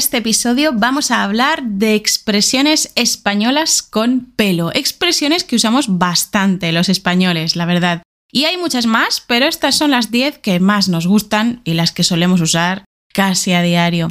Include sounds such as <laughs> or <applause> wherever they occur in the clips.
este episodio vamos a hablar de expresiones españolas con pelo, expresiones que usamos bastante los españoles, la verdad. Y hay muchas más, pero estas son las 10 que más nos gustan y las que solemos usar casi a diario.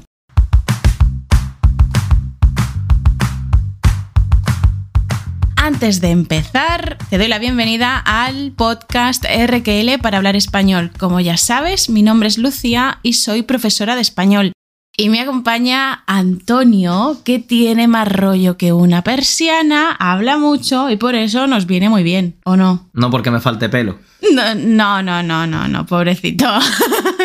Antes de empezar, te doy la bienvenida al podcast RQL para hablar español. Como ya sabes, mi nombre es Lucía y soy profesora de español. Y me acompaña Antonio, que tiene más rollo que una persiana, habla mucho y por eso nos viene muy bien, ¿o no? No porque me falte pelo. No, no, no, no, no, no pobrecito.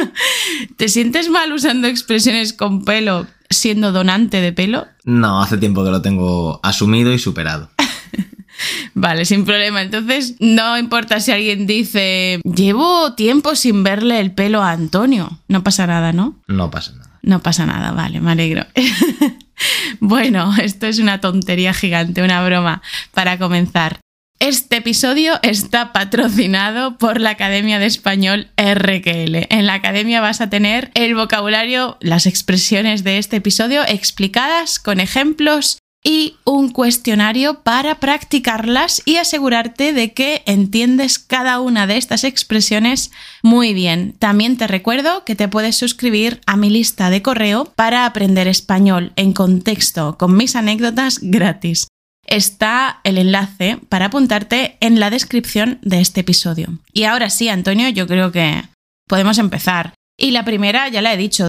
<laughs> ¿Te sientes mal usando expresiones con pelo siendo donante de pelo? No, hace tiempo que lo tengo asumido y superado. <laughs> Vale, sin problema. Entonces, no importa si alguien dice, llevo tiempo sin verle el pelo a Antonio. No pasa nada, ¿no? No pasa nada. No pasa nada, vale, me alegro. <laughs> bueno, esto es una tontería gigante, una broma para comenzar. Este episodio está patrocinado por la Academia de Español RQL. En la academia vas a tener el vocabulario, las expresiones de este episodio explicadas con ejemplos y un cuestionario para practicarlas y asegurarte de que entiendes cada una de estas expresiones muy bien. También te recuerdo que te puedes suscribir a mi lista de correo para aprender español en contexto con mis anécdotas gratis. Está el enlace para apuntarte en la descripción de este episodio. Y ahora sí, Antonio, yo creo que podemos empezar. Y la primera ya la he dicho,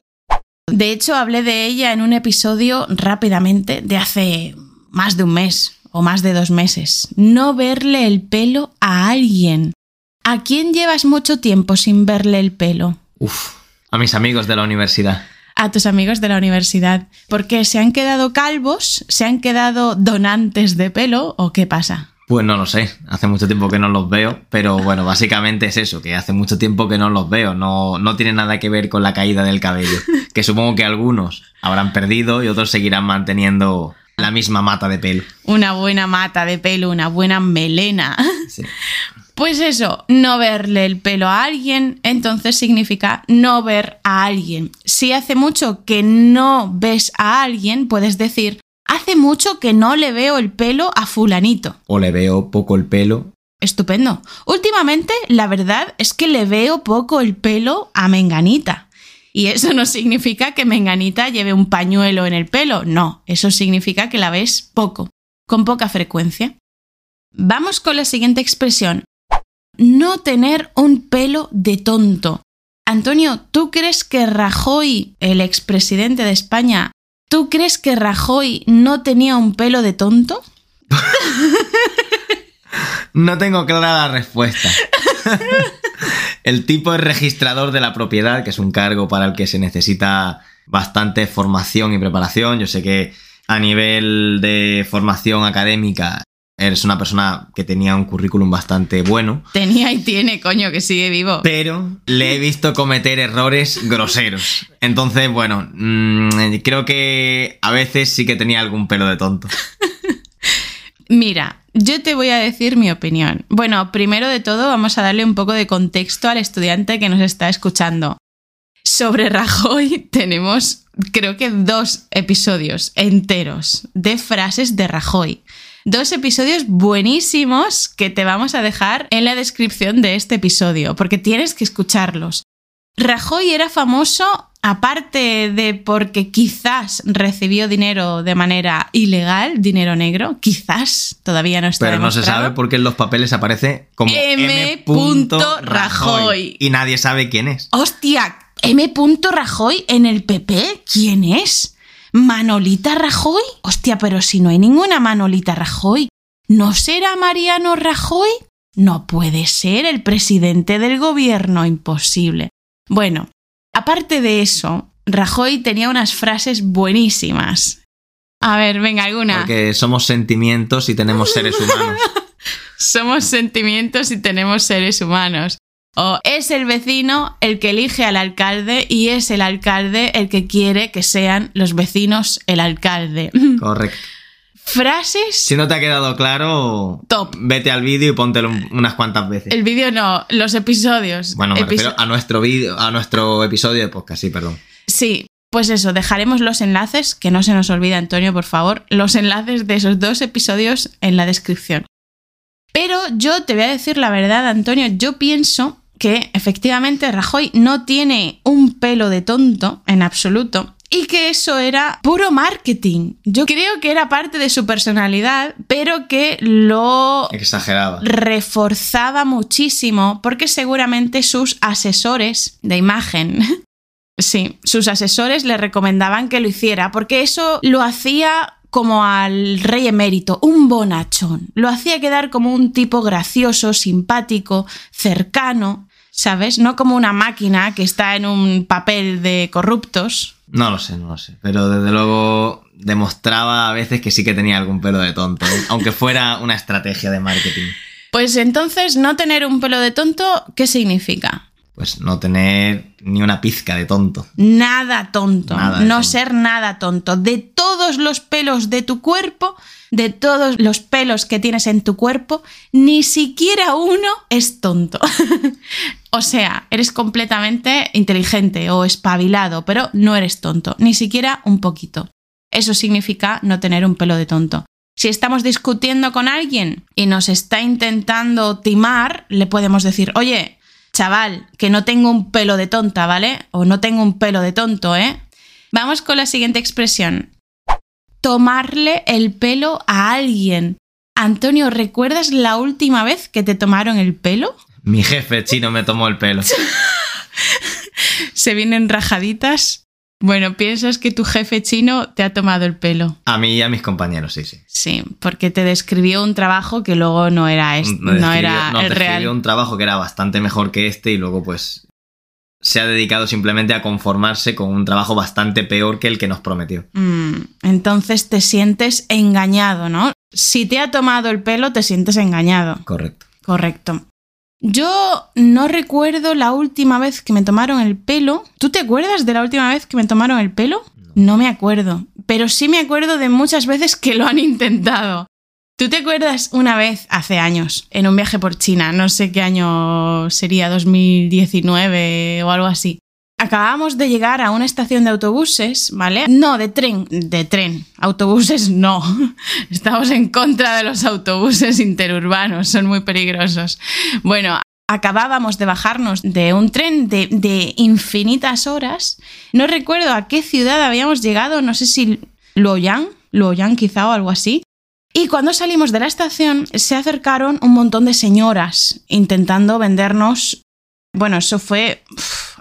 de hecho, hablé de ella en un episodio rápidamente de hace más de un mes o más de dos meses. No verle el pelo a alguien. ¿A quién llevas mucho tiempo sin verle el pelo? Uf, a mis amigos de la universidad. A tus amigos de la universidad. ¿Por qué? se han quedado calvos? ¿Se han quedado donantes de pelo? ¿O qué pasa? Pues no lo sé, hace mucho tiempo que no los veo, pero bueno, básicamente es eso, que hace mucho tiempo que no los veo, no, no tiene nada que ver con la caída del cabello, que supongo que algunos habrán perdido y otros seguirán manteniendo la misma mata de pelo. Una buena mata de pelo, una buena melena. Pues eso, no verle el pelo a alguien, entonces significa no ver a alguien. Si hace mucho que no ves a alguien, puedes decir Hace mucho que no le veo el pelo a fulanito. O le veo poco el pelo. Estupendo. Últimamente, la verdad es que le veo poco el pelo a Menganita. Y eso no significa que Menganita lleve un pañuelo en el pelo, no, eso significa que la ves poco, con poca frecuencia. Vamos con la siguiente expresión. No tener un pelo de tonto. Antonio, ¿tú crees que Rajoy, el expresidente de España, ¿Tú crees que Rajoy no tenía un pelo de tonto? no tengo clara la respuesta. el tipo es registrador de la propiedad, que es un cargo para el que se necesita bastante formación y preparación. Yo sé que a nivel de formación académica Eres una persona que tenía un currículum bastante bueno. Tenía y tiene, coño, que sigue vivo. Pero le he visto cometer errores groseros. Entonces, bueno, mm, creo que a veces sí que tenía algún pelo de tonto. <laughs> Mira, yo te voy a decir mi opinión. Bueno, primero de todo vamos a darle un poco de contexto al estudiante que nos está escuchando. Sobre Rajoy <laughs> tenemos, creo que dos episodios enteros de frases de Rajoy dos episodios buenísimos que te vamos a dejar en la descripción de este episodio, porque tienes que escucharlos. Rajoy era famoso aparte de porque quizás recibió dinero de manera ilegal, dinero negro, quizás todavía no está Pero no se sabe porque en los papeles aparece como M. Rajoy y nadie sabe quién es. Hostia, M. Rajoy en el PP, ¿quién es? ¿Manolita Rajoy? Hostia, pero si no hay ninguna Manolita Rajoy. ¿No será Mariano Rajoy? No puede ser el presidente del gobierno, imposible. Bueno, aparte de eso, Rajoy tenía unas frases buenísimas. A ver, venga, alguna. Porque somos sentimientos y tenemos seres humanos. <laughs> somos sentimientos y tenemos seres humanos. O es el vecino el que elige al alcalde y es el alcalde el que quiere que sean los vecinos el alcalde. <laughs> Correcto. Frases. Si no te ha quedado claro, top. Vete al vídeo y póntelo unas cuantas veces. El vídeo no, los episodios. Bueno, me refiero a nuestro vídeo, a nuestro episodio de podcast, sí, perdón. Sí, Pues eso, dejaremos los enlaces, que no se nos olvide Antonio, por favor, los enlaces de esos dos episodios en la descripción. Pero yo te voy a decir la verdad, Antonio, yo pienso que efectivamente Rajoy no tiene un pelo de tonto en absoluto y que eso era puro marketing. Yo creo que era parte de su personalidad, pero que lo Exageraba. reforzaba muchísimo porque seguramente sus asesores de imagen, <laughs> sí, sus asesores le recomendaban que lo hiciera porque eso lo hacía como al rey emérito, un bonachón. Lo hacía quedar como un tipo gracioso, simpático, cercano, ¿sabes? No como una máquina que está en un papel de corruptos. No lo sé, no lo sé. Pero desde luego demostraba a veces que sí que tenía algún pelo de tonto, ¿eh? aunque fuera una estrategia de marketing. Pues entonces, no tener un pelo de tonto, ¿qué significa? Pues no tener ni una pizca de tonto. Nada tonto, Nada no tonto. ser nada tonto. De todos los pelos de tu cuerpo, de todos los pelos que tienes en tu cuerpo, ni siquiera uno es tonto. <laughs> o sea, eres completamente inteligente o espabilado, pero no eres tonto, ni siquiera un poquito. Eso significa no tener un pelo de tonto. Si estamos discutiendo con alguien y nos está intentando timar, le podemos decir, oye, chaval, que no tengo un pelo de tonta, ¿vale? O no tengo un pelo de tonto, ¿eh? Vamos con la siguiente expresión. Tomarle el pelo a alguien. Antonio, ¿recuerdas la última vez que te tomaron el pelo? Mi jefe chino me tomó el pelo. <laughs> Se vienen rajaditas. Bueno, piensas que tu jefe chino te ha tomado el pelo. A mí y a mis compañeros, sí, sí. Sí, porque te describió un trabajo que luego no era, este, no era el describió real. un trabajo que era bastante mejor que este y luego pues se ha dedicado simplemente a conformarse con un trabajo bastante peor que el que nos prometió. Mm, entonces te sientes engañado, ¿no? Si te ha tomado el pelo, te sientes engañado. Correcto. Correcto. Yo no recuerdo la última vez que me tomaron el pelo. ¿Tú te acuerdas de la última vez que me tomaron el pelo? No me acuerdo. Pero sí me acuerdo de muchas veces que lo han intentado. ¿Tú te acuerdas una vez, hace años, en un viaje por China? No sé qué año sería, 2019 o algo así. Acabamos de llegar a una estación de autobuses, ¿vale? No, de tren, de tren. Autobuses no. <laughs> Estamos en contra de los autobuses interurbanos, son muy peligrosos. Bueno, acabábamos de bajarnos de un tren de, infinitas horas. No recuerdo a qué ciudad habíamos llegado, no sé si Luoyang, Luoyang quizá o algo así. Y cuando salimos de la estación se acercaron un montón de señoras intentando vendernos... Bueno, eso fue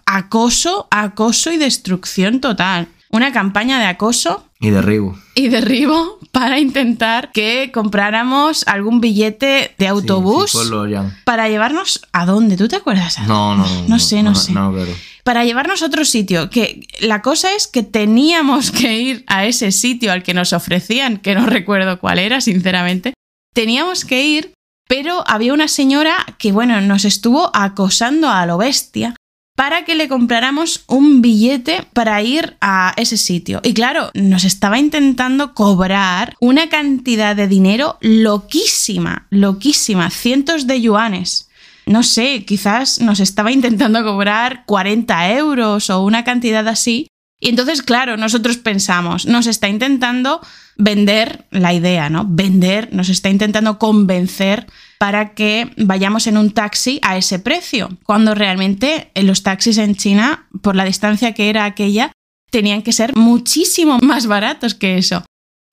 acoso, acoso y destrucción total. Una campaña de acoso Y derribo. y derribo para intentar que compráramos algún billete de autobús Sí, sí, para llevarnos a dónde. ¿Tú te acuerdas? No, no, no. No sé, no sé. No, pero... Para llevarnos a otro sitio. Que la cosa es que teníamos que ir a ese sitio al que nos ofrecían, que no <laughs> recuerdo cuál era, sinceramente. Teníamos que ir, pero había una señora que, bueno, nos estuvo acosando a lo bestia para que le compráramos un billete para ir a ese sitio. Y claro, nos estaba intentando cobrar una cantidad de dinero loquísima, loquísima, cientos de yuanes. No sé, quizás nos estaba intentando cobrar 40 euros o una cantidad así. Y entonces, claro, nosotros pensamos, nos está intentando vender la idea, ¿no? Vender, nos está intentando convencer para que vayamos en un taxi a ese precio, cuando realmente en los taxis en China, por la distancia que era aquella, tenían que ser muchísimo <laughs> más baratos que eso.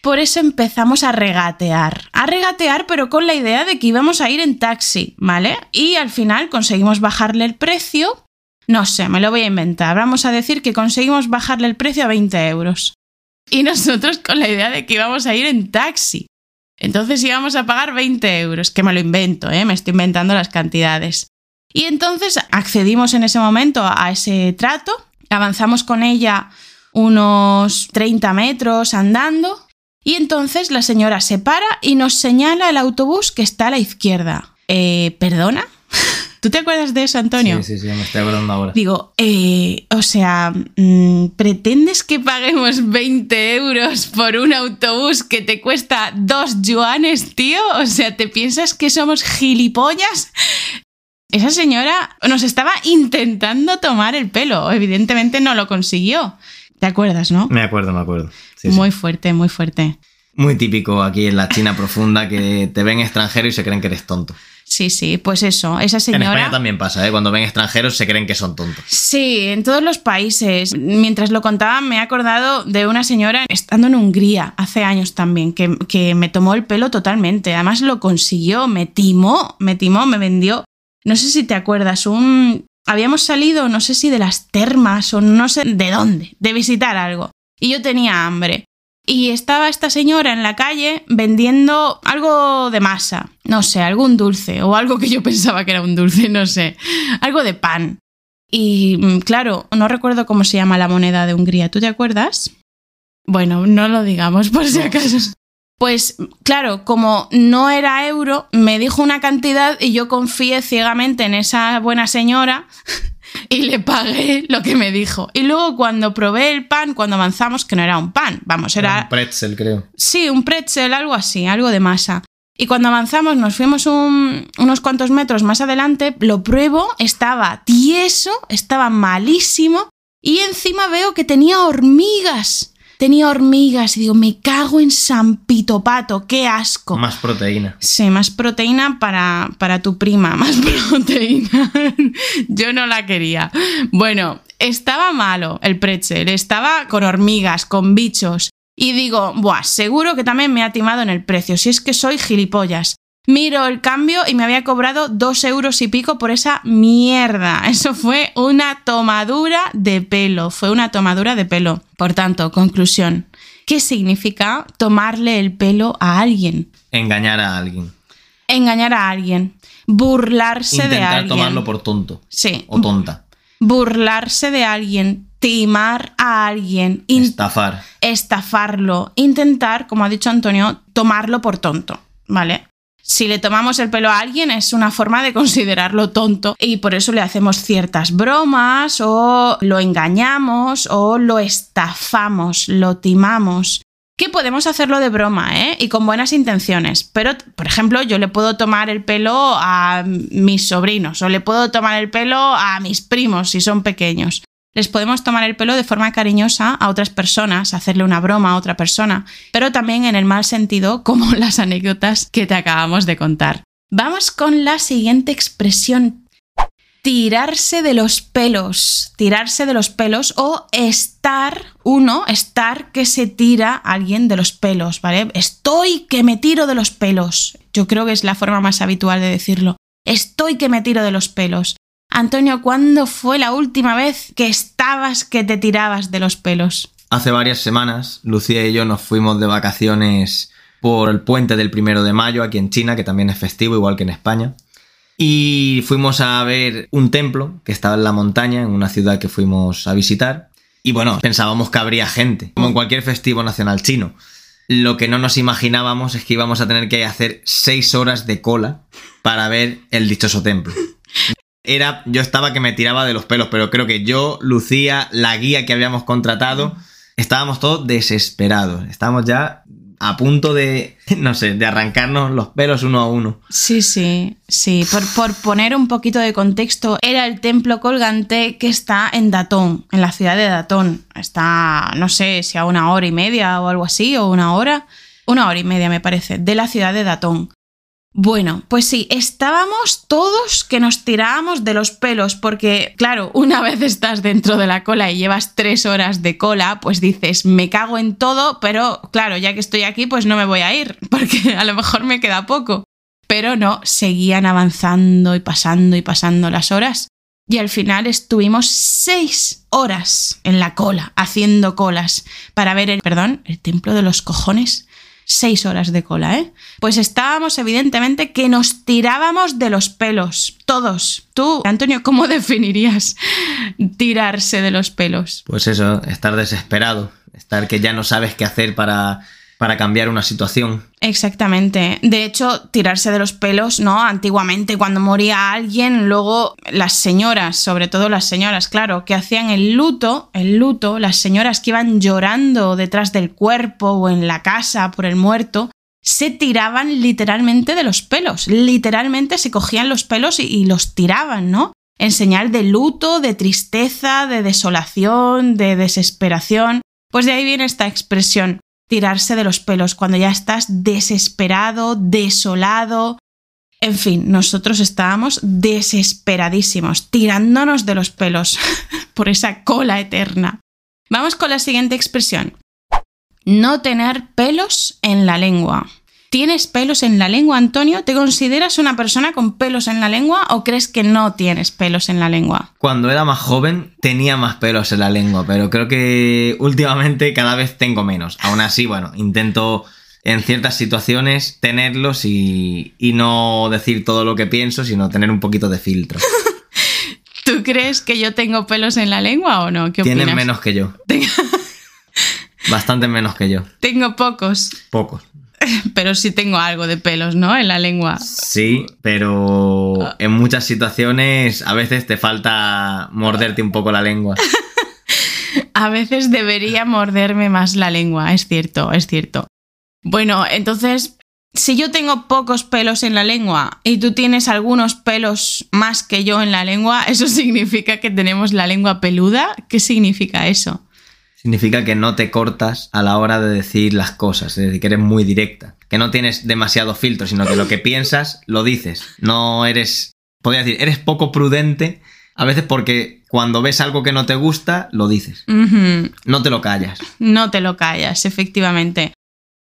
Por eso empezamos a regatear. A regatear, pero con la idea de que íbamos a ir en taxi, ¿vale? Y al final conseguimos bajarle el precio. No sé, me lo voy a inventar. Vamos a decir que conseguimos bajarle el precio a 20 euros. Y nosotros con la idea de que íbamos a ir en taxi. Entonces íbamos a pagar 20 euros, que me lo invento, ¿eh? me estoy inventando las cantidades. Y entonces accedimos en ese momento a ese trato, avanzamos con ella unos 30 metros andando y entonces la señora se para y nos señala el autobús que está a la izquierda. Eh, ¿Perdona? ¿Tú te acuerdas de eso, Antonio? Sí, sí, sí, me estoy acordando ahora. Digo, eh, o sea, mm, ¿pretendes que paguemos 20 euros por un autobús que te cuesta 2 yuanes, tío? O sea, ¿te piensas que somos gilipollas? Esa señora nos estaba intentando tomar el pelo, evidentemente no lo consiguió. ¿Te acuerdas, no? Me acuerdo, me acuerdo. Sí, sí. muy fuerte, muy fuerte. Muy típico aquí en la China profunda que te ven extranjero y se creen que eres tonto. Sí, sí, pues eso, esa En señora... España también pasa, ¿eh? Cuando ven extranjeros se creen que son tontos. Sí, en todos los países. Mientras lo contaba, me he acordado de una señora estando en Hungría hace años también, que, que me tomó el pelo totalmente. Además lo consiguió, me timó, me timó, me vendió. No sé si te acuerdas, un... Habíamos salido, no sé si de las termas o no sé de dónde, de visitar algo. Y yo tenía hambre. Y estaba esta señora en la calle vendiendo algo de masa, no sé, algún dulce o algo que yo <laughs> pensaba que era un dulce, no sé, algo de pan. Y mm, claro, no recuerdo cómo se llama la moneda de Hungría, ¿tú te acuerdas? Bueno, no lo digamos por si acaso. Pues claro, como no era euro, me dijo una cantidad y yo confié ciegamente en esa buena señora <laughs> <laughs> y le pagué lo que me dijo. Y luego cuando probé el pan, cuando avanzamos, que no era un pan, vamos, era Un pretzel, creo. Sí, un pretzel, algo así, algo de masa. Y cuando avanzamos, nos fuimos un- unos cuantos metros más adelante, lo pruebo, estaba tieso, estaba malísimo y encima veo que tenía hormigas. Tenía hormigas y digo, me cago en San Pito Pato, qué asco. Más proteína. Sí, más proteína para, para tu prima, <laughs> más proteína. Yo no la quería. Bueno, estaba malo el pretzel, estaba con hormigas, con bichos. Y digo, buah, seguro que también me ha timado en el precio, si es que soy gilipollas. Miro el cambio y me había cobrado dos euros y pico por esa mierda. <laughs> Eso fue una tomadura de pelo, fue una tomadura de pelo. Por tanto, conclusión. ¿Qué significa tomarle el pelo a alguien? Engañar a alguien. engañar a alguien, burlarse de Intentar alguien. tomarlo por tonto. Sí, O tonta. burlarse de alguien, timar a alguien, Estafar. estafarlo, intentar, como ha dicho Antonio, tomarlo por tonto, ¿vale? Si le tomamos el pelo a alguien es una forma de considerarlo tonto y por eso le hacemos ciertas bromas o lo engañamos o lo estafamos, lo timamos. Que podemos hacerlo de broma, ¿eh? Y con buenas intenciones. Pero, por ejemplo, yo le puedo tomar el pelo a mis sobrinos o le puedo tomar el pelo a mis primos si son pequeños. Les podemos tomar el pelo de forma cariñosa a otras personas, hacerle una broma a otra persona, pero también en el mal sentido, <laughs> como las anécdotas que te acabamos de contar. Vamos con la siguiente expresión. Tirarse de los pelos. Tirarse de los pelos o estar, uno, estar que se tira a alguien de los pelos, ¿vale? Estoy que me tiro de los pelos. Yo creo que es la forma más habitual de decirlo. Estoy que me tiro de los pelos. Antonio, ¿cuándo fue la última vez que estabas que te tirabas de los pelos? Hace varias semanas, Lucía y yo nos fuimos de vacaciones por el puente del primero de mayo aquí en China, que también es festivo, igual que en España. Y fuimos a ver un templo que estaba en la montaña, en una ciudad que fuimos a visitar. Y bueno, pensábamos que habría gente, como en cualquier festivo nacional chino. Lo que no nos imaginábamos es que íbamos a tener que hacer seis horas de cola para ver el dichoso templo. Era, yo estaba que me tiraba de los pelos, pero creo que yo, Lucía, la guía que habíamos contratado, estábamos todos desesperados. Estábamos ya a punto de, <laughs> no sé, de arrancarnos los pelos uno a uno. Sí, sí, sí. Por, por poner un poquito de contexto, era el templo colgante que está en Datón, en la ciudad de Datón. Está, no sé si a una hora y media o algo así, o una hora. Una hora y media, me parece, de la ciudad de Datón. Bueno, pues sí, estábamos todos que nos tirábamos de los pelos, porque, claro, una vez estás dentro de la cola y llevas tres horas de cola, pues dices, me cago en todo, pero claro, ya que estoy aquí, pues no me voy a ir, <laughs> porque a lo mejor me queda poco. Pero no, seguían avanzando y pasando y pasando las horas. Y al final estuvimos seis horas en la cola, haciendo colas, para ver el, perdón, el templo de los cojones seis horas de cola, ¿eh? Pues estábamos evidentemente que nos tirábamos de los pelos, todos. Tú, Antonio, ¿cómo <laughs> definirías tirarse de los pelos? Pues eso, estar desesperado, estar que ya no sabes qué hacer para, para cambiar una situación. Exactamente. De hecho, tirarse de los pelos, ¿no? Antiguamente, cuando moría alguien, luego las señoras, sobre todo las señoras, claro, que hacían el luto, el luto, las señoras que iban llorando detrás del cuerpo o en la casa por el muerto, se tiraban literalmente de los pelos. Literalmente se cogían los pelos y, y los tiraban, ¿no? en señal de luto, de tristeza, de desolación, de desesperación. Pues de ahí viene esta expresión, tirarse de los pelos, cuando ya estás desesperado, desolado. En fin, nosotros estábamos desesperadísimos, tirándonos de los pelos <laughs> por esa cola eterna. Vamos con la siguiente expresión. No tener pelos en la lengua. ¿Tienes pelos en la lengua, Antonio? ¿Te consideras una persona con pelos en la lengua o crees que no tienes pelos en la lengua? Cuando era más joven tenía más pelos en la lengua, pero creo que últimamente cada vez tengo menos. Aún así, bueno, intento en ciertas situaciones tenerlos y, no decir todo lo que pienso, sino tener un poquito de filtro. <laughs> ¿Tú crees que yo tengo pelos en la lengua o no? ¿Qué Tienes menos que yo. <laughs> Bastante menos que yo. Tengo pocos. Pocos. <laughs> Pero sí tengo algo de pelos, ¿no? En la lengua. Sí, pero en muchas situaciones a veces te falta morderte un poco la lengua. <laughs> a veces debería morderme más la lengua, es cierto, es cierto. Bueno, entonces, si yo tengo pocos pelos en la lengua y tú tienes algunos pelos más que yo en la lengua, ¿eso <laughs> significa que tenemos la lengua peluda? ¿Qué significa eso? Significa que no te cortas a la hora de decir las cosas, es decir, que eres muy directa, que no tienes demasiado filtro, sino que lo que piensas lo dices. No eres, podría decir, eres poco prudente, a veces porque cuando ves algo que no te gusta, lo dices. No te lo callas. No te lo callas, efectivamente.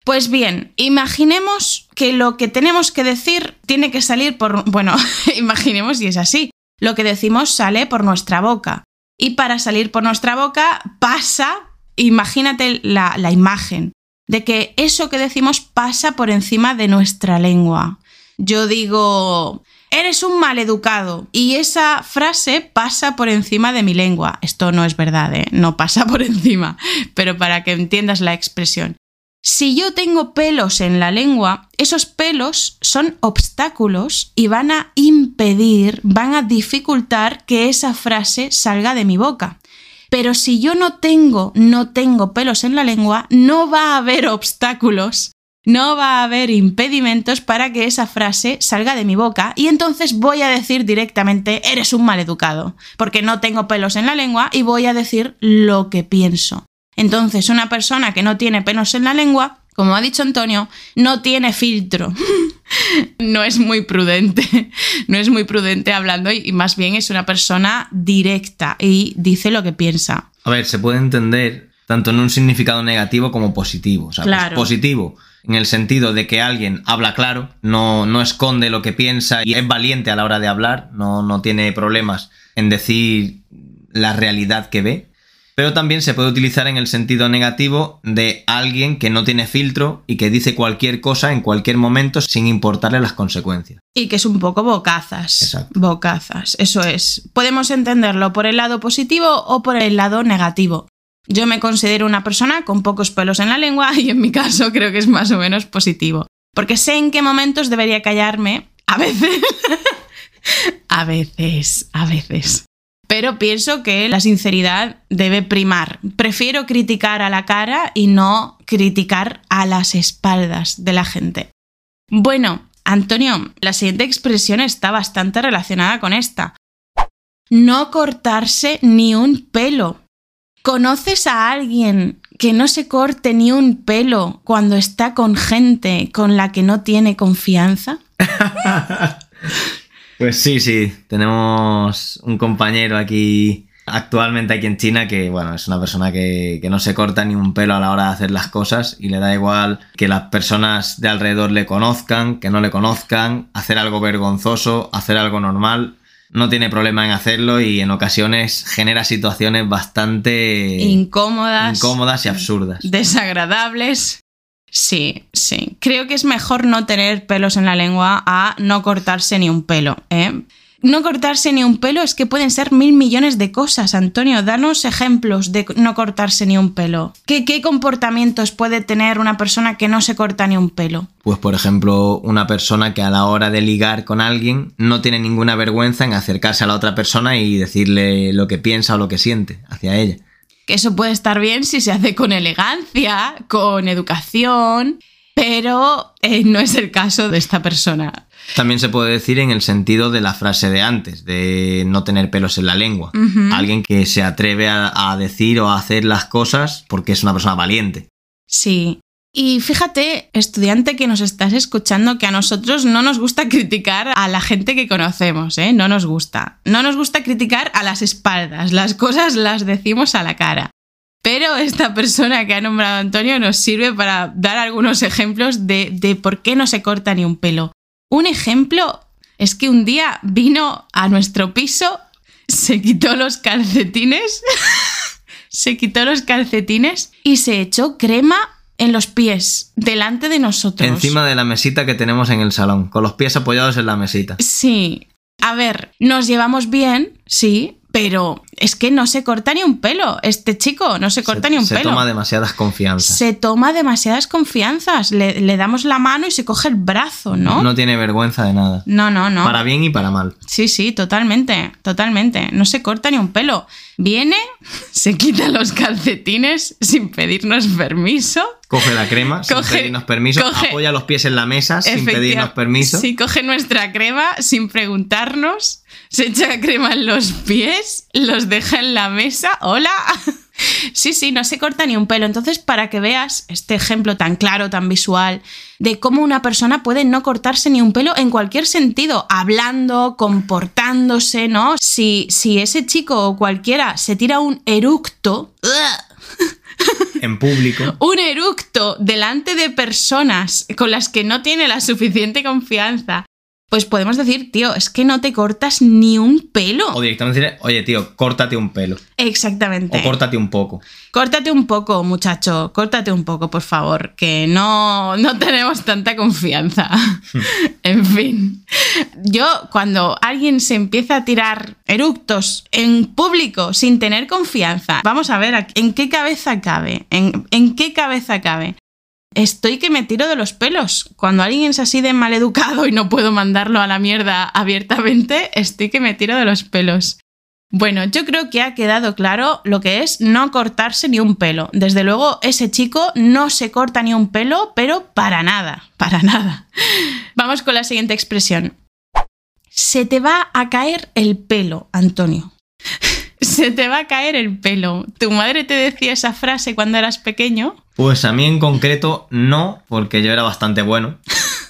Pues bien, imaginemos que lo que tenemos que decir tiene que salir por... Bueno, <laughs> imaginemos y es así. Lo que decimos sale por nuestra boca y para salir por nuestra boca pasa, imagínate la, imagen, de que eso que decimos pasa por encima de nuestra lengua. Yo digo, eres un maleducado. Y esa frase pasa por encima de mi lengua. Esto no es verdad, ¿eh? no pasa <laughs> por encima, pero para que entiendas la expresión. Si yo tengo pelos en la lengua, esos pelos son obstáculos y van a impedir, van a dificultar que esa frase salga de mi boca. Pero si yo no tengo, no tengo pelos en la lengua, no va a haber obstáculos, no va a haber impedimentos para que esa frase salga de mi boca y entonces voy a decir directamente, eres un maleducado, porque no tengo pelos en la lengua y voy a decir lo que pienso. Entonces, una persona que no tiene pelos en la lengua, como ha dicho Antonio, no tiene filtro. <laughs> no es muy prudente, <laughs> no es muy prudente hablando y más bien es una persona directa y dice lo que piensa. A ver, se puede entender tanto en un significado negativo como positivo. Sea, pues positivo en el sentido de que alguien habla claro, no, no esconde lo que piensa y es valiente a la hora de hablar, no, no tiene problemas en decir la realidad que ve pero también se puede utilizar en el sentido negativo de alguien que no tiene filtro y que dice cualquier cosa en cualquier momento sin importarle las consecuencias. Y que es un poco bocazas. Exacto. Bocazas, eso es. Podemos entenderlo por el lado positivo o por el lado negativo. Yo me considero una persona con pocos pelos en la lengua <laughs> y en mi caso creo que es más o menos positivo. Porque sé en qué momentos debería callarme. A veces. <laughs> a veces, a veces pero pienso que la sinceridad debe primar. Prefiero criticar a la cara y no criticar a las espaldas de la gente. Bueno, Antonio, la siguiente expresión está bastante relacionada con esta. No cortarse ni un pelo. ¿Conoces a alguien que no se corte ni un pelo cuando está con gente con la que no tiene confianza? <laughs> Pues sí, sí, tenemos un compañero aquí actualmente aquí en China que, bueno, es una persona que, no se corta ni un pelo a la hora de hacer las cosas y le da igual que las personas de alrededor le conozcan, que no le conozcan, hacer algo vergonzoso, hacer algo normal. No tiene problema en hacerlo y en ocasiones genera situaciones bastante incómodas, incómodas y absurdas. Desagradables. Sí, sí. Creo que es mejor no tener pelos en la lengua a no cortarse ni un pelo, ¿eh? No cortarse ni un pelo es que pueden ser mil millones de cosas, Antonio. Danos ejemplos de no cortarse ni un pelo. ¿Qué, ¿Qué, comportamientos puede tener una persona que no se corta ni un pelo? Pues, por ejemplo, una persona que a la hora de ligar con alguien no tiene ninguna vergüenza en acercarse a la otra persona y decirle lo que piensa o lo que siente hacia ella eso puede estar bien si se hace con elegancia, con educación, pero eh, no es el caso de esta persona. También se puede decir en el sentido de la frase de antes, de no tener pelos en la lengua. Alguien que se atreve a, a decir o a hacer las cosas porque es una persona valiente. Sí. Y fíjate, estudiante que nos estás escuchando, que a nosotros no nos gusta criticar a la gente que conocemos, ¿eh? No nos gusta. No nos gusta criticar a las espaldas, las cosas las decimos a la cara. Pero esta persona que ha nombrado Antonio nos sirve para dar algunos ejemplos de, de por qué no se corta ni un pelo. Un ejemplo es que un día vino a nuestro piso, se quitó los calcetines, <laughs> se quitó los calcetines y se echó crema en los pies, delante de nosotros. Encima de la mesita que tenemos en el salón, con los pies apoyados en la mesita. Sí. A ver, nos llevamos bien, sí, pero es que no se corta ni un pelo. Este chico no se corta se, ni un se pelo. toma demasiadas confianzas. Se toma demasiadas confianzas. Le, le damos la mano y se coge el brazo, ¿no? No tiene vergüenza de nada. No, no, no. Para bien y para mal. Sí, sí, totalmente, totalmente. No se corta ni un pelo. Viene, <laughs> se quita los calcetines sin pedirnos permiso. Coge la crema sin Coge- pedirnos permiso, coge- apoya los pies en la mesa sin pedirnos permiso. Sí, coge nuestra crema sin preguntarnos, se echa crema en los pies, los deja en la mesa. ¡Hola! <laughs> Sí, sí, no se corta ni un pelo. Entonces, para que veas este ejemplo tan claro, tan visual, de cómo una persona puede no cortarse ni un pelo en cualquier sentido, hablando, comportándose, ¿no? Si, si ese chico o cualquiera se tira un eructo, <laughs> En público. un eructo delante de personas con las que no tiene la suficiente confianza, pues podemos decir, tío, es que no te cortas ni un pelo. O directamente decirle, oye, tío, córtate un pelo. Exactamente. O córtate un poco. Córtate un poco, muchacho, córtate un poco, por favor, que no, no <laughs> tenemos tanta confianza. <laughs> en fin. Yo, cuando alguien se empieza a tirar eructos en público sin tener confianza, vamos a ver, ¿en qué cabeza cabe? ¿En, en qué cabeza cabe? Estoy que me tiro de los pelos. Cuando alguien es así de maleducado y no puedo mandarlo a la mierda abiertamente, estoy que me tiro de los pelos. Bueno, yo creo que ha quedado claro lo que es no cortarse ni un pelo. Desde luego, ese chico no se corta ni un pelo, pero para nada, para nada. <laughs> Vamos con la siguiente expresión. Se te va a caer el pelo, Antonio. <laughs> Se te va a caer el pelo. ¿Tu madre te decía esa frase cuando eras pequeño? Pues a mí en concreto no, porque yo era bastante bueno.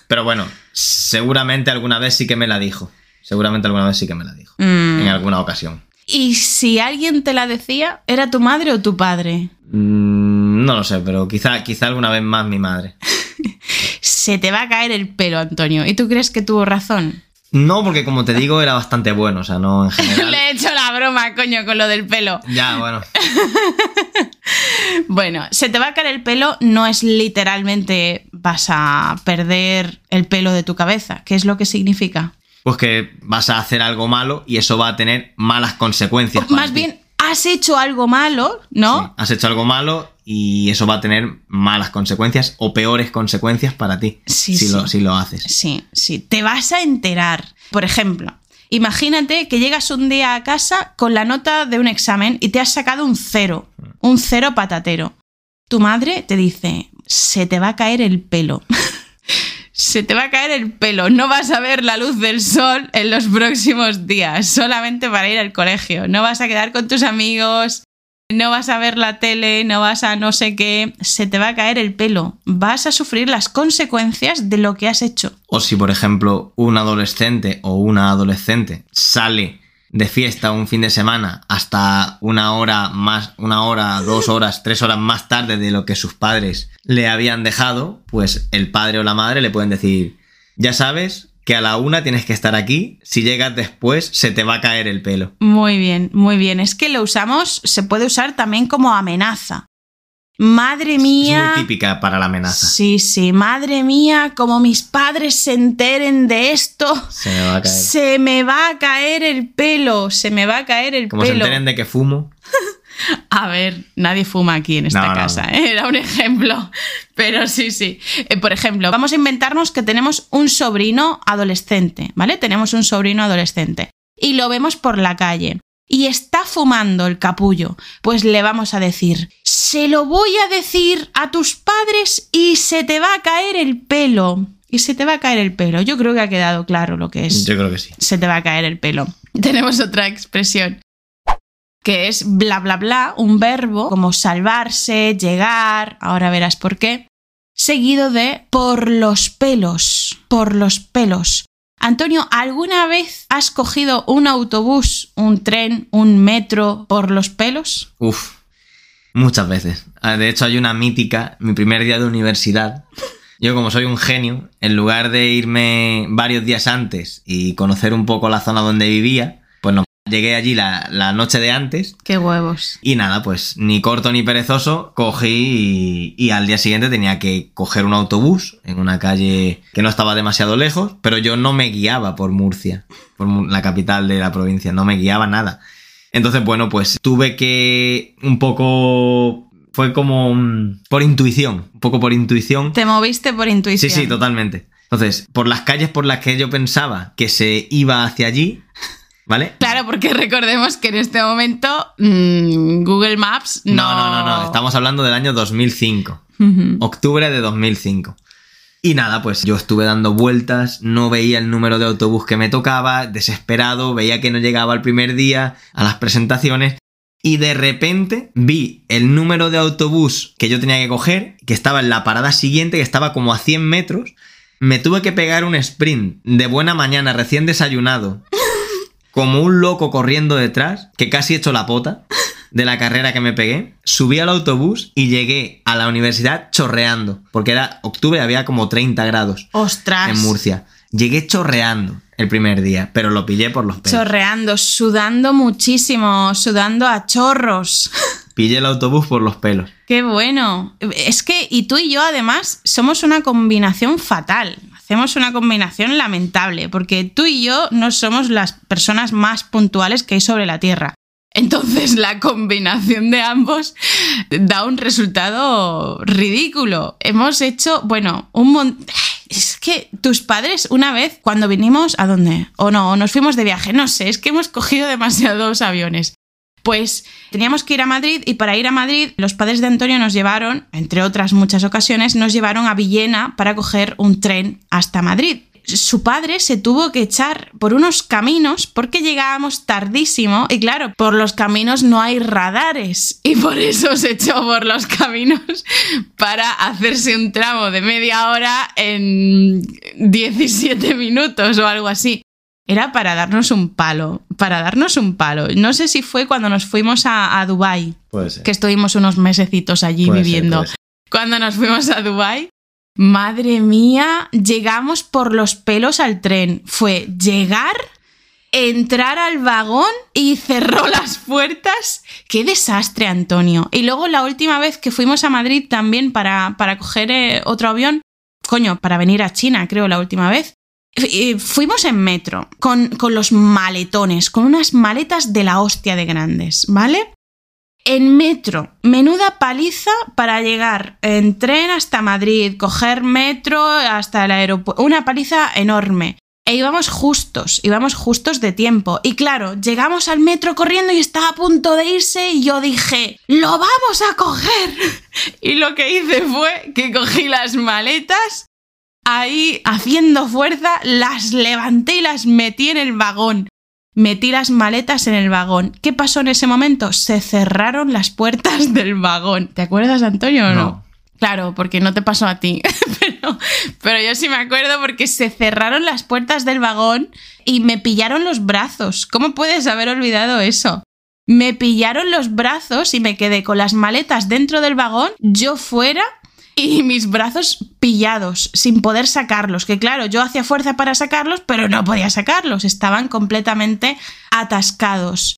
Pero bueno, seguramente alguna vez sí que me la dijo. Seguramente alguna vez sí que me la dijo. Mm. En alguna ocasión. Y si alguien te la decía, ¿era tu madre o tu padre? Mm, no lo sé, pero quizá, quizá alguna vez más mi madre. <laughs> Se te va a caer el pelo, Antonio. ¿Y tú crees que tuvo razón? No, porque como te digo, era bastante bueno, o sea, no en general. <laughs> Le he hecho broma, coño, con lo del pelo. Ya, bueno. <laughs> Bueno, se te va a caer el pelo no es literalmente vas a perder el pelo de tu cabeza. ¿Qué es lo que significa? Pues que vas a hacer algo malo y eso va a tener malas consecuencias. para Más ti. bien, has hecho algo malo, ¿no? Sí, has hecho algo malo y eso va a tener malas consecuencias o peores consecuencias para ti Sí, si, sí. Lo, si lo haces. Sí, sí, te vas a enterar. Por ejemplo, imagínate que llegas un día a casa con la nota de un examen y te has sacado un cero, un cero patatero. Tu madre te dice, se te va a caer el pelo. <laughs> se te va a caer el pelo, no vas a ver la luz del sol en los próximos días, solamente para ir al colegio. No vas a quedar con tus amigos, no vas a ver la tele, no vas a no sé qué, se te va a caer el pelo. Vas a sufrir las consecuencias de lo que has hecho. O si, por ejemplo, un adolescente o una adolescente sale de fiesta un fin de semana hasta una hora más, una hora, dos horas, tres horas más tarde de lo que sus padres le habían dejado, pues el padre o la madre le pueden decir, ya sabes que a la una tienes que estar aquí, si llegas después se te va a caer el pelo. Muy bien, muy bien. Es que lo usamos, se puede usar también como amenaza. Madre mía. Es muy típica para la amenaza. Sí, sí, madre mía, como mis padres se enteren de esto, Se me va a caer. se me va a caer el pelo, se me va a caer el Como se pelo. enteren de que fumo, <laughs> <laughs> A ver, nadie fuma aquí en esta No, no, casa, no. ¿eh? era un ejemplo. <laughs> Pero sí, sí. Eh, por ejemplo, vamos a inventarnos que tenemos un sobrino adolescente, ¿vale? Tenemos un sobrino adolescente y lo vemos por la calle y está fumando el capullo. Pues le vamos a decir, se lo voy a decir a tus padres y se te va a caer el pelo. y se te va a caer el pelo. Yo creo que ha quedado claro lo que es. Yo creo que sí. Se te va a caer el pelo. <laughs> Tenemos otra expresión que es bla bla bla, un verbo como salvarse, llegar, ahora verás por qué, seguido de por los pelos, por los pelos. Antonio, ¿alguna vez has cogido un autobús, un tren, un metro por los pelos? Uf, muchas veces. Ah, De hecho, hay una mítica, mi primer día de universidad. Yo, como soy un genio, en lugar de irme varios días antes y conocer un poco la zona donde vivía. Llegué allí la, la noche de antes Qué huevos. y nada, pues ni corto ni perezoso, cogí y, y al día siguiente tenía que coger un autobús en una calle que no estaba demasiado lejos, pero yo no me guiaba por Murcia, por la capital de la provincia, no me guiaba nada. Entonces, bueno, pues tuve que un poco... Fue como mm, por intuición, un poco por intuición. Te moviste por Sí, intuición. sí, totalmente. Entonces, por las calles por las que yo pensaba que se iba hacia allí, ¿vale? Claro, porque recordemos que en este momento mm, Google Maps no... No, no, no, no. Estamos hablando del año 2005. Ujú. Octubre de 2005. Y nada, pues yo estuve dando vueltas, no veía el número de autobús que me tocaba, desesperado, veía que no llegaba el primer día a las presentaciones. Y de repente vi el número de autobús que yo tenía que coger, que estaba en la parada siguiente, que estaba como a 100 metros. Me tuve que pegar un sprint de buena mañana, recién desayunado, como un loco corriendo detrás, que casi he hecho la pota de la carrera que me pegué. Subí al autobús y llegué a la universidad chorreando, porque era octubre, había como 30 grados Ostras. en Murcia. Llegué chorreando el primer día, pero lo pillé por los pelos. Chorreando, sudando muchísimo, sudando a chorros. Pillé el autobús por los pelos. Qué bueno. Es que, y tú y yo además somos una combinación fatal. Hacemos una combinación lamentable, porque tú y yo no somos las personas más puntuales que hay sobre la Tierra. Entonces la combinación de ambos da un resultado ridículo. Hemos hecho, bueno, un montón... Es que tus padres una vez, cuando vinimos, ¿a dónde? O no, o nos fuimos de viaje, no sé, es que hemos cogido demasiados aviones. Pues teníamos que ir a Madrid y para ir a Madrid los padres de Antonio nos llevaron, entre otras muchas ocasiones, nos llevaron a Villena para coger un tren hasta Madrid. Su padre se tuvo que echar por unos caminos porque llegábamos tardísimo y claro, por los caminos no hay radares y por eso se echó por los caminos <laughs> para hacerse un tramo de media hora en 17 minutos o algo así. Era para darnos un palo, para darnos un palo. No sé si fue cuando nos fuimos a, a Dubái, que estuvimos unos mesecitos allí Puede viviendo. ser. Cuando nos fuimos a Dubái, madre mía, llegamos por los pelos al tren. Fue llegar, entrar al vagón y cerró las puertas. Qué desastre, Antonio. Y luego la última vez que fuimos a Madrid también para, para coger eh, otro avión, coño, para venir a China, creo, la última vez. Fuimos en metro con, con los maletones, con unas maletas de la hostia de grandes, ¿vale? En metro, menuda paliza para llegar en tren hasta Madrid, coger metro hasta el aeropuerto, una paliza enorme. E íbamos justos, íbamos justos de tiempo. Y claro, llegamos al metro corriendo y estaba a punto de irse y yo dije, ¡lo vamos a coger! <laughs> Y lo que hice fue que cogí las maletas, ahí haciendo fuerza, las levanté y las metí en el vagón. Metí las maletas en el vagón. ¿Qué pasó en ese momento? Se cerraron las puertas <laughs> del vagón. ¿Te acuerdas, Antonio, o no? No. Claro, porque no te pasó a ti. <laughs> pero, pero yo sí me acuerdo porque se cerraron las puertas del vagón y me pillaron los brazos. ¿Cómo puedes haber olvidado eso? Me pillaron los brazos y me quedé con las maletas dentro del vagón, yo fuera y mis brazos pillados, sin poder sacarlos. Que claro, yo hacía fuerza para sacarlos, pero no podía sacarlos. Estaban completamente atascados.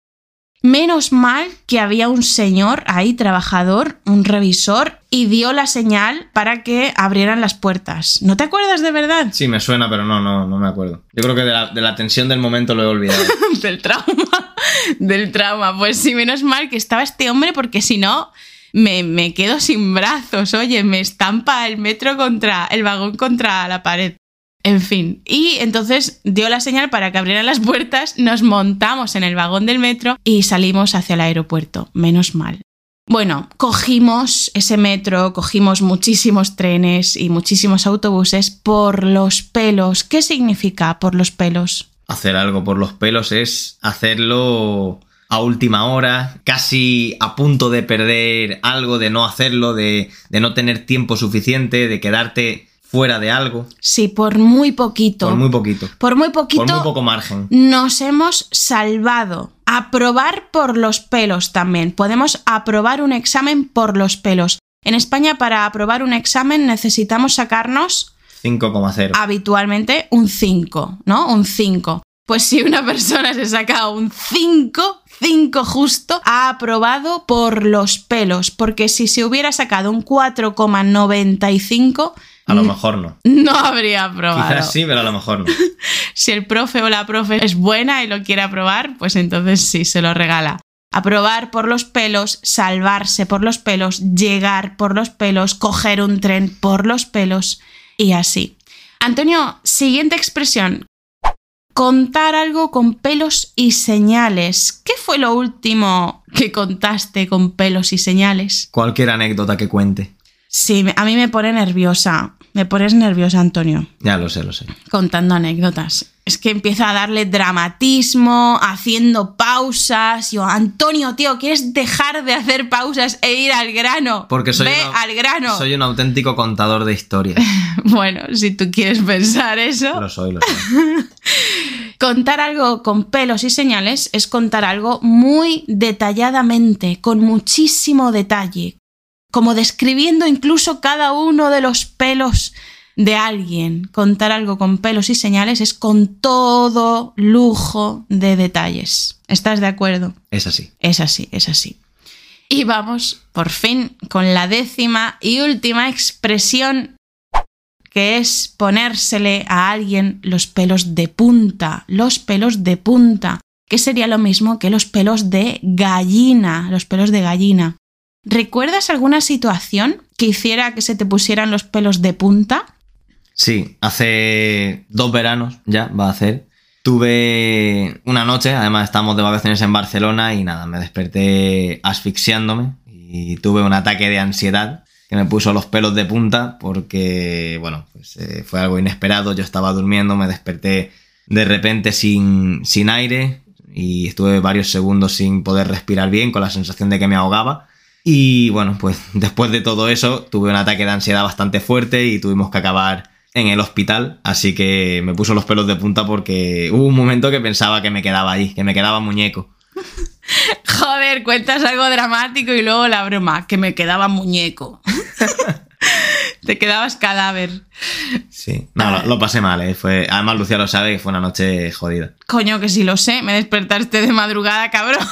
Menos mal que había un señor ahí, trabajador, un revisor, y dio la señal para que abrieran las puertas. ¿No te acuerdas de verdad? Sí, me suena, pero no, no, no me acuerdo. Yo creo que de la, de la tensión del momento lo he olvidado. <laughs> del trauma. Del trauma. Pues sí, menos mal que estaba este hombre, porque si no, me, quedo sin brazos. Oye, me estampa el metro contra. el vagón contra la pared. En fin, y entonces dio la señal para que abrieran las puertas, nos montamos en el vagón del metro y salimos hacia el aeropuerto. Menos mal. Bueno, cogimos ese metro, cogimos muchísimos trenes y muchísimos autobuses por los pelos. ¿Qué significa por los pelos? Hacer algo por los pelos es hacerlo a última hora, casi a punto de perder algo, de no hacerlo, de, de no tener tiempo suficiente, de quedarte fuera de algo. Sí, por muy poquito. Por muy poquito. Por muy poquito. Por muy poco margen. Nos hemos salvado. Aprobar por los pelos también. Podemos aprobar un examen por los pelos. En España, para aprobar un examen necesitamos sacarnos 5,0. habitualmente un 5, ¿no? Un 5. Pues si una persona se saca un 5, 5 justo, ha aprobado por los pelos, porque si se hubiera sacado un 4,95, A lo mejor no. no habría aprobado. Quizás sí, pero a lo mejor no. <laughs> Si el profe o la profe es buena y lo quiere aprobar, pues entonces sí, se lo regala. Aprobar por los pelos, salvarse por los pelos, llegar por los pelos, coger un tren por los pelos y así. Antonio, siguiente expresión. Contar algo con pelos y señales. ¿Qué fue lo último que contaste con pelos y señales? Cualquier anécdota que cuente. Sí, a mí me pone nerviosa. Me pones nerviosa, Antonio Ya lo sé, lo sé. contando anécdotas. Es que empieza a darle dramatismo, haciendo pausas. Yo, Antonio, tío, ¿quieres dejar de hacer pausas e ir al grano? Porque soy, Ve una- al grano. soy un auténtico contador de historias. <laughs> Bueno, si tú quieres pensar eso, Lo soy, lo soy. <laughs> contar algo con pelos y señales es contar algo muy detalladamente, con muchísimo detalle, como describiendo incluso cada uno de los pelos de alguien. Contar algo con pelos y señales es con todo lujo de detalles. ¿Estás de acuerdo? Es así. Es así, es así. Y vamos, por fin, con la décima y última expresión, que es ponérsele a alguien los pelos de punta, los pelos de punta, que sería lo mismo que los pelos de gallina, los pelos de gallina. ¿Recuerdas alguna situación que hiciera que se te pusieran los pelos de punta? Sí, hace dos veranos ya va a hacer. Tuve una noche, además estábamos de vacaciones en Barcelona y nada, me desperté asfixiándome y tuve un ataque de ansiedad que me puso los pelos de punta porque, bueno, pues eh, fue algo inesperado. Yo estaba durmiendo, me desperté de repente sin, sin aire y estuve varios segundos sin poder respirar bien con la sensación de que me ahogaba. Y bueno, pues después de todo eso tuve un ataque de ansiedad bastante fuerte y tuvimos que acabar en el hospital, así que me puso los pelos de punta porque hubo un momento que pensaba que me quedaba ahí, que me quedaba muñeco. <laughs> Joder, cuentas algo dramático y luego la broma, que me quedaba muñeco. <laughs> Te quedabas cadáver. Sí, no, lo, lo pasé mal, ¿eh? Fue, además Lucía lo sabe que fue una noche jodida. Coño, que sí lo sé, me despertaste de madrugada, cabrón. <laughs>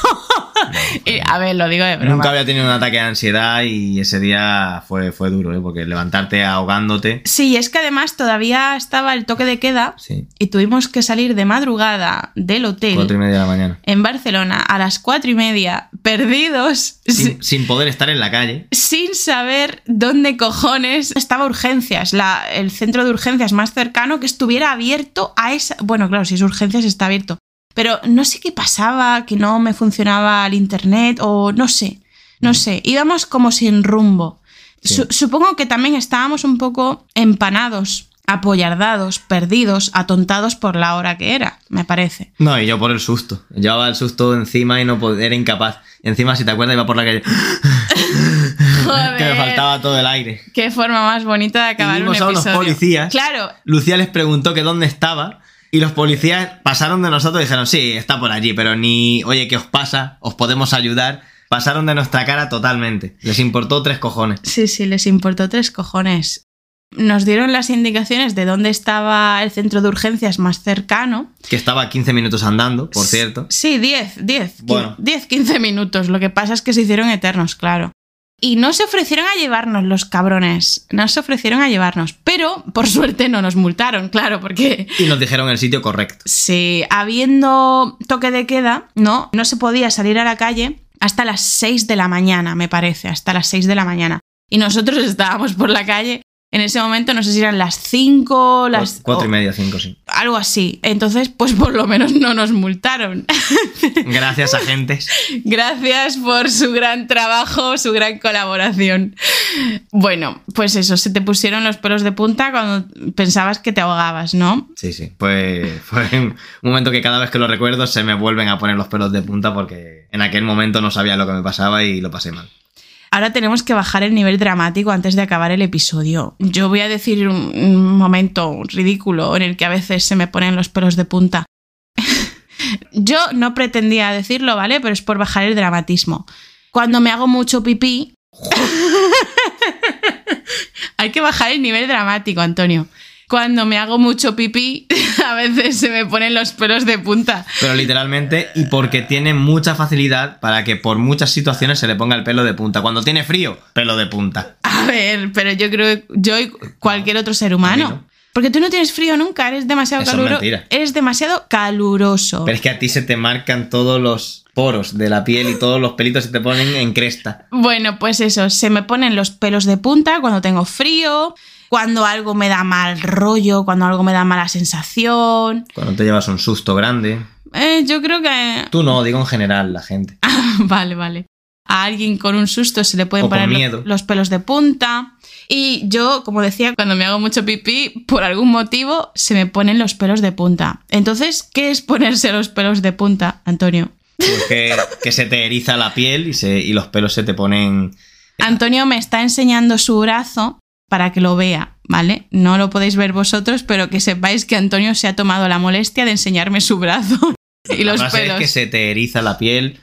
Y, a ver, lo digo de broma. Nunca había tenido un ataque de ansiedad y ese día fue, fue duro, ¿eh? Porque levantarte ahogándote. Sí, es que además todavía estaba el toque de queda Sí, y tuvimos que salir de madrugada del hotel cuatro y media de la mañana. en Barcelona a las cuatro y media, perdidos, si- Sin, sin poder estar en la calle. sin saber dónde cojones estaba urgencias, la- el centro de urgencias más cercano que estuviera abierto a esa... Bueno, claro, si es urgencias está abierto. Pero no sé qué pasaba, que no me funcionaba el internet o no sé, no sé. Íbamos como sin rumbo. Sí. Su- supongo que también estábamos un poco empanados, apollardados, perdidos, atontados por la hora que era, me parece. No, y yo por el susto. Llevaba el susto encima y no era incapaz. Encima, si te acuerdas, iba por la calle. Joder. <laughs> que me faltaba todo el aire. Qué forma más bonita de acabar vimos un a unos episodio. policías. Claro, Lucía les preguntó que dónde estaba. Y los policías pasaron de nosotros y dijeron, sí, está por allí, pero ni, oye, ¿qué os pasa? ¿Os podemos ayudar? Pasaron de nuestra cara totalmente. Les importó tres cojones. Sí, sí, les importó tres cojones. Nos dieron las indicaciones de dónde estaba el centro de urgencias más cercano. Que estaba 15 minutos andando, por cierto. Sí, 10, 10. Bueno. 10, 15 minutos. Lo que pasa es que se hicieron eternos, claro. Y no se ofrecieron a llevarnos los cabrones. No se ofrecieron a llevarnos. Pero, por suerte, no nos multaron, claro, porque Y nos dijeron el sitio correcto. si habiendo toque de queda, no, no se podía salir a la calle hasta las 6 de la mañana, me parece, hasta las 6 de la mañana. Y nosotros estábamos por la calle en ese momento, no sé si eran las 5, las... Cuatro y media, cinco, sí. Algo así. Entonces, pues por lo menos no nos multaron. <laughs> Gracias, agentes. Gracias por su gran trabajo, su gran colaboración. Bueno, pues eso, se te pusieron los pelos de punta cuando pensabas que te ahogabas, ¿no? Sí, sí. Pues fue un momento que cada vez que lo recuerdo se me vuelven a poner los pelos de punta porque en aquel momento no sabía lo que me pasaba y lo pasé mal. Ahora tenemos que bajar el nivel dramático antes de acabar el episodio. Yo voy a decir un, momento ridículo en el que a veces se me ponen los pelos de punta. <laughs> Yo no pretendía decirlo, ¿vale? Pero es por bajar el dramatismo. Cuando me hago mucho pipí... <laughs> Hay que bajar el nivel dramático, Antonio cuando me hago mucho pipí, <laughs> a veces se me ponen los pelos de punta. Pero literalmente, y porque tiene mucha facilidad para que por muchas situaciones se le ponga el pelo de punta. Cuando tiene frío, pelo de punta. A ver, pero yo creo que yo y cualquier otro ser humano. Porque tú no tienes frío nunca, eres demasiado caluroso. Eres demasiado caluroso. Pero es que a ti se te marcan todos los poros de la piel y todos los pelitos se te ponen en cresta. Bueno, pues eso, se me ponen los pelos de punta cuando tengo frío, cuando algo me da mal rollo, cuando algo me da mala sensación. Cuando te llevas un susto grande. Eh, yo creo que... Tú no, digo en general, la gente. <laughs> vale, vale. A alguien con un susto se le pueden poner los pelos de punta. Y yo, como decía, cuando me hago mucho pipí, por algún motivo se me ponen los pelos de punta. Entonces, ¿qué es ponerse los pelos de punta, Antonio? Pues que, que se te eriza la piel y, se, y los pelos se te ponen... Antonio me está enseñando su brazo para que lo vea, ¿vale? No lo podéis ver vosotros, pero que sepáis que Antonio se ha tomado la molestia de enseñarme su brazo <laughs> y los pelos. Es que se te eriza la piel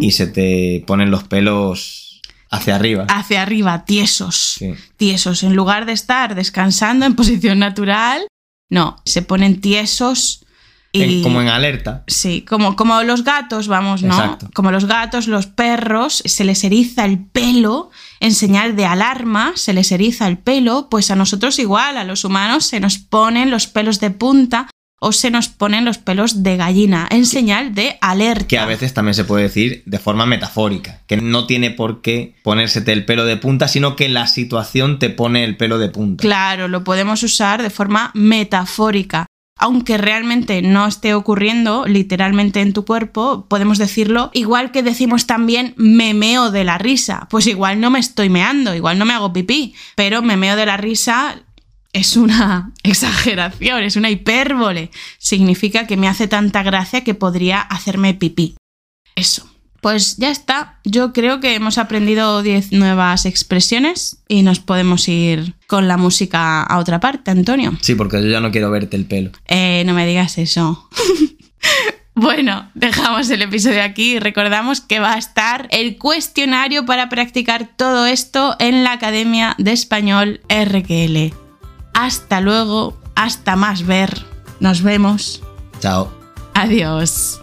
y se te ponen los pelos hacia arriba. Hacia arriba, tiesos. Tiesos. En lugar de estar descansando en <laughs> posición natural, no, se ponen tiesos. Y, como en alerta. Sí, como, como los gatos, vamos, ¿no? Como los gatos, los perros, se les eriza el pelo en señal de alarma, se les eriza el pelo, pues a nosotros igual, a los humanos se nos ponen los pelos de punta o se nos ponen los pelos de gallina en señal de alerta. Que a veces también se puede decir de forma metafórica, que no tiene por qué ponérsete el pelo de punta, sino que la situación te pone el pelo de punta. Claro, lo podemos usar de forma metafórica aunque realmente no esté ocurriendo literalmente en tu cuerpo, podemos decirlo, igual que decimos también me meo de la risa, pues igual no me estoy meando, igual no me hago pipí, pero me meo de la risa es una <laughs> exageración, es una hipérbole, significa que me hace tanta gracia que podría hacerme pipí. Eso. Pues ya está. Yo creo que hemos aprendido 10 nuevas expresiones y nos podemos ir con la música a otra parte, Antonio. Sí, porque yo ya no quiero verte el pelo. Eh, no me digas eso. <laughs> Bueno, dejamos el episodio aquí y recordamos que va a estar el cuestionario para practicar todo esto en la Academia de Español RQL. Hasta luego, hasta más ver. Nos vemos. Chao. Adiós.